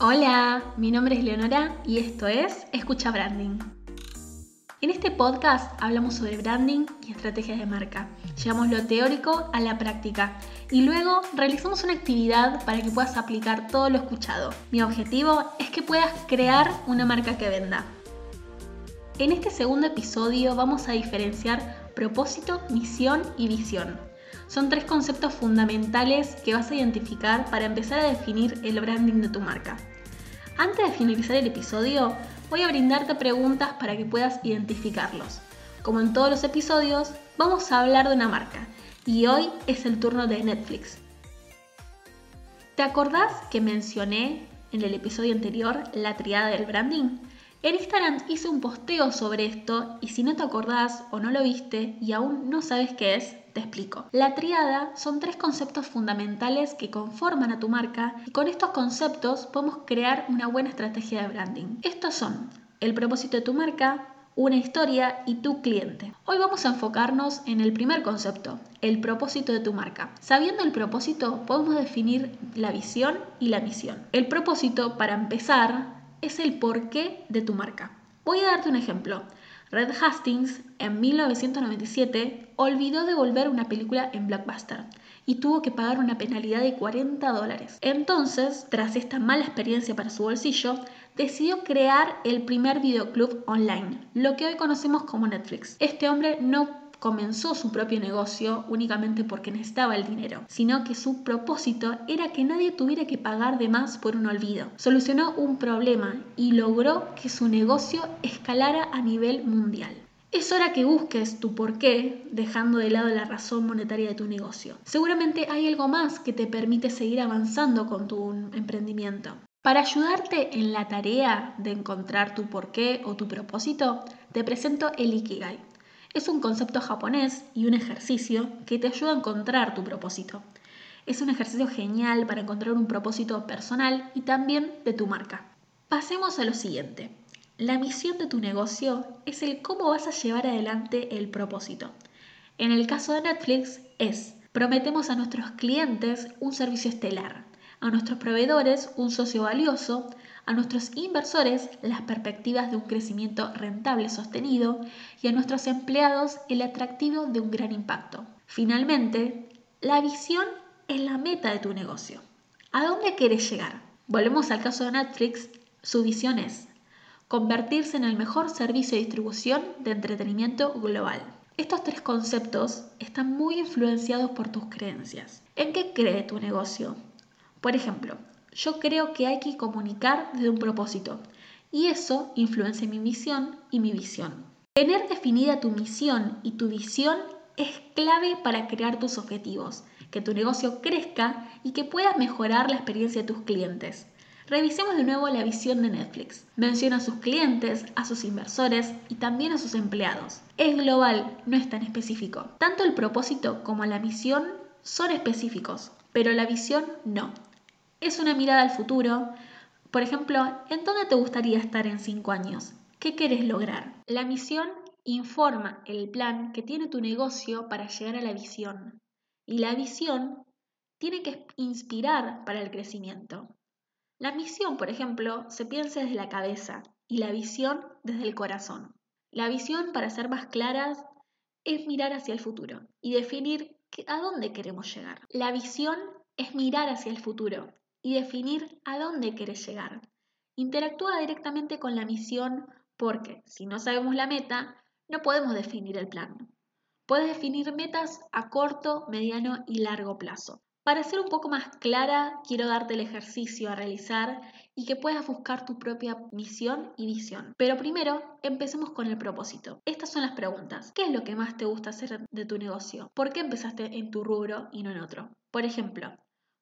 Hola, mi nombre es Leonora y esto es Escucha Branding. En este podcast hablamos sobre branding y estrategias de marca. Llevamos lo teórico a la práctica y luego realizamos una actividad para que puedas aplicar todo lo escuchado. Mi objetivo es que puedas crear una marca que venda. En este segundo episodio vamos a diferenciar propósito, misión y visión. Son tres conceptos fundamentales que vas a identificar para empezar a definir el branding de tu marca. Antes de finalizar el episodio, voy a brindarte preguntas para que puedas identificarlos. Como en todos los episodios, vamos a hablar de una marca y hoy es el turno de Netflix. ¿Te acordás que mencioné en el episodio anterior la triada del branding? En Instagram hice un posteo sobre esto y si no te acordás o no lo viste y aún no sabes qué es, te explico. La triada son tres conceptos fundamentales que conforman a tu marca y con estos conceptos podemos crear una buena estrategia de branding. Estos son el propósito de tu marca, una historia y tu cliente. Hoy vamos a enfocarnos en el primer concepto, el propósito de tu marca. Sabiendo el propósito, podemos definir la visión y la misión. El propósito, para empezar, es el porqué de tu marca. Voy a darte un ejemplo. Red Hastings en 1997 olvidó devolver una película en Blockbuster y tuvo que pagar una penalidad de 40 dólares. Entonces, tras esta mala experiencia para su bolsillo, decidió crear el primer videoclub online, lo que hoy conocemos como Netflix. Este hombre no comenzó su propio negocio únicamente porque necesitaba el dinero, sino que su propósito era que nadie tuviera que pagar de más por un olvido. Solucionó un problema y logró que su negocio escalara a nivel mundial. Es hora que busques tu porqué, dejando de lado la razón monetaria de tu negocio. Seguramente hay algo más que te permite seguir avanzando con tu emprendimiento. Para ayudarte en la tarea de encontrar tu porqué o tu propósito, te presento el Ikigai. Es un concepto japonés y un ejercicio que te ayuda a encontrar tu propósito. Es un ejercicio genial para encontrar un propósito personal y también de tu marca. Pasemos a lo siguiente. La misión de tu negocio es el cómo vas a llevar adelante el propósito. En el caso de Netflix es, prometemos a nuestros clientes un servicio estelar, a nuestros proveedores un socio valioso, a nuestros inversores las perspectivas de un crecimiento rentable sostenido y a nuestros empleados el atractivo de un gran impacto. Finalmente, la visión es la meta de tu negocio. ¿A dónde quieres llegar? Volvemos al caso de Netflix. Su visión es convertirse en el mejor servicio de distribución de entretenimiento global. Estos tres conceptos están muy influenciados por tus creencias. ¿En qué cree tu negocio? Por ejemplo, yo creo que hay que comunicar desde un propósito y eso influencia mi misión y mi visión. Tener definida tu misión y tu visión es clave para crear tus objetivos, que tu negocio crezca y que puedas mejorar la experiencia de tus clientes. Revisemos de nuevo la visión de Netflix. Menciona a sus clientes, a sus inversores y también a sus empleados. Es global, no es tan específico. Tanto el propósito como la misión son específicos, pero la visión no es una mirada al futuro. Por ejemplo, ¿en dónde te gustaría estar en cinco años? ¿Qué quieres lograr? La misión informa el plan que tiene tu negocio para llegar a la visión. Y la visión tiene que inspirar para el crecimiento. La misión, por ejemplo, se piensa desde la cabeza y la visión desde el corazón. La visión, para ser más claras, es mirar hacia el futuro y definir a dónde queremos llegar. La visión es mirar hacia el futuro y definir a dónde quieres llegar. Interactúa directamente con la misión porque si no sabemos la meta, no podemos definir el plan. Puedes definir metas a corto, mediano y largo plazo. Para ser un poco más clara, quiero darte el ejercicio a realizar y que puedas buscar tu propia misión y visión. Pero primero, empecemos con el propósito. Estas son las preguntas. ¿Qué es lo que más te gusta hacer de tu negocio? ¿Por qué empezaste en tu rubro y no en otro? Por ejemplo,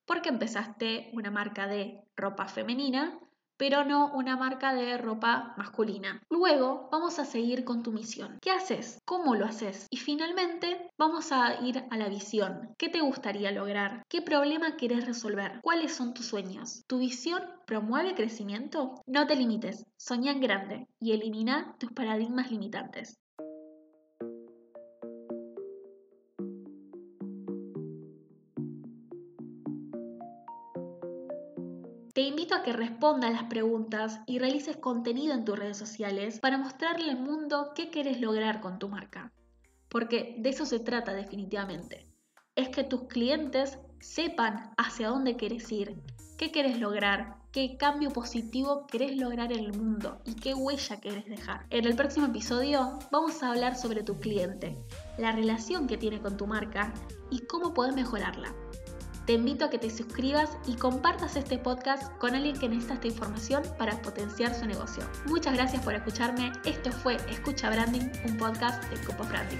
porque empezaste una marca de ropa femenina, pero no una marca de ropa masculina. Luego vamos a seguir con tu misión. ¿Qué haces? ¿Cómo lo haces? Y finalmente vamos a ir a la visión. ¿Qué te gustaría lograr? ¿Qué problema quieres resolver? ¿Cuáles son tus sueños? ¿Tu visión promueve crecimiento? No te limites, soñá en grande y elimina tus paradigmas limitantes. Te invito a que respondas las preguntas y realices contenido en tus redes sociales para mostrarle al mundo qué quieres lograr con tu marca. Porque de eso se trata definitivamente. Es que tus clientes sepan hacia dónde quieres ir, qué quieres lograr, qué cambio positivo querés lograr en el mundo y qué huella querés dejar. En el próximo episodio vamos a hablar sobre tu cliente, la relación que tiene con tu marca y cómo podés mejorarla. Te invito a que te suscribas y compartas este podcast con alguien que necesita esta información para potenciar su negocio. Muchas gracias por escucharme. Esto fue Escucha Branding, un podcast de Copo Branding.